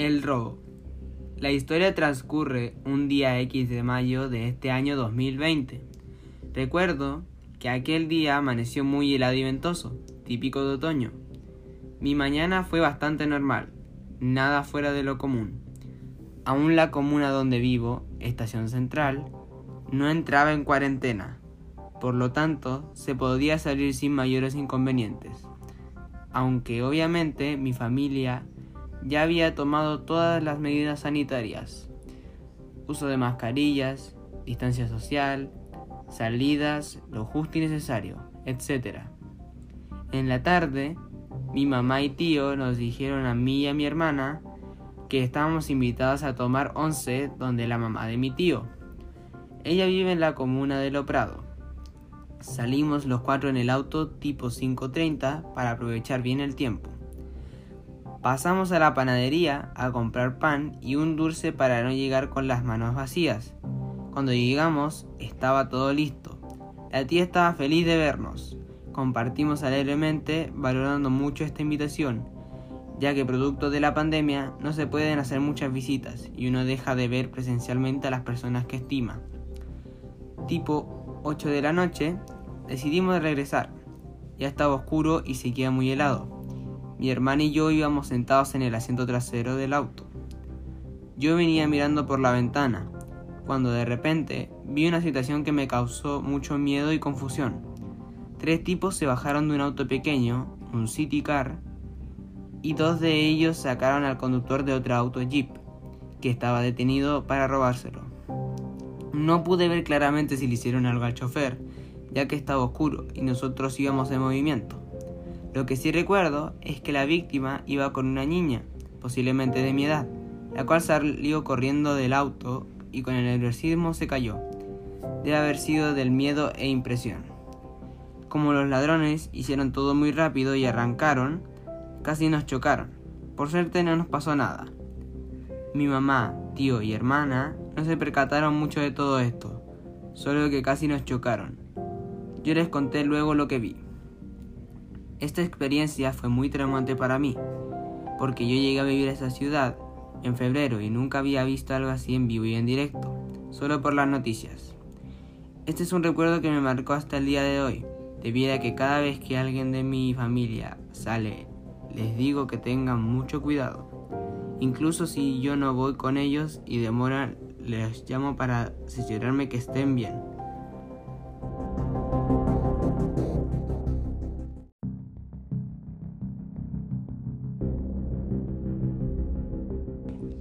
El robo. La historia transcurre un día X de mayo de este año 2020. Recuerdo que aquel día amaneció muy helado y ventoso, típico de otoño. Mi mañana fue bastante normal, nada fuera de lo común. Aún la comuna donde vivo, Estación Central, no entraba en cuarentena, por lo tanto se podía salir sin mayores inconvenientes. Aunque obviamente mi familia ya había tomado todas las medidas sanitarias. Uso de mascarillas, distancia social, salidas, lo justo y necesario, etc. En la tarde, mi mamá y tío nos dijeron a mí y a mi hermana que estábamos invitados a tomar once donde la mamá de mi tío. Ella vive en la comuna de Lo Prado. Salimos los cuatro en el auto tipo 5.30 para aprovechar bien el tiempo. Pasamos a la panadería a comprar pan y un dulce para no llegar con las manos vacías. Cuando llegamos estaba todo listo. La tía estaba feliz de vernos. Compartimos alegremente valorando mucho esta invitación, ya que producto de la pandemia no se pueden hacer muchas visitas y uno deja de ver presencialmente a las personas que estima. Tipo 8 de la noche, decidimos regresar. Ya estaba oscuro y se queda muy helado. Mi hermana y yo íbamos sentados en el asiento trasero del auto. Yo venía mirando por la ventana, cuando de repente vi una situación que me causó mucho miedo y confusión. Tres tipos se bajaron de un auto pequeño, un City Car, y dos de ellos sacaron al conductor de otro auto Jeep, que estaba detenido para robárselo. No pude ver claramente si le hicieron algo al chofer, ya que estaba oscuro y nosotros íbamos en movimiento. Lo que sí recuerdo es que la víctima iba con una niña, posiblemente de mi edad, la cual salió corriendo del auto y con el nerviosismo se cayó. Debe haber sido del miedo e impresión. Como los ladrones hicieron todo muy rápido y arrancaron, casi nos chocaron. Por suerte no nos pasó nada. Mi mamá, tío y hermana no se percataron mucho de todo esto, solo que casi nos chocaron. Yo les conté luego lo que vi. Esta experiencia fue muy traumante para mí, porque yo llegué a vivir esa ciudad en febrero y nunca había visto algo así en vivo y en directo, solo por las noticias. Este es un recuerdo que me marcó hasta el día de hoy, debido a que cada vez que alguien de mi familia sale, les digo que tengan mucho cuidado. Incluso si yo no voy con ellos y demoran, les llamo para asegurarme que estén bien.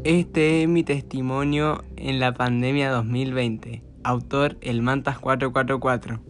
Este es mi testimonio en la pandemia 2020. Autor El Mantas 444.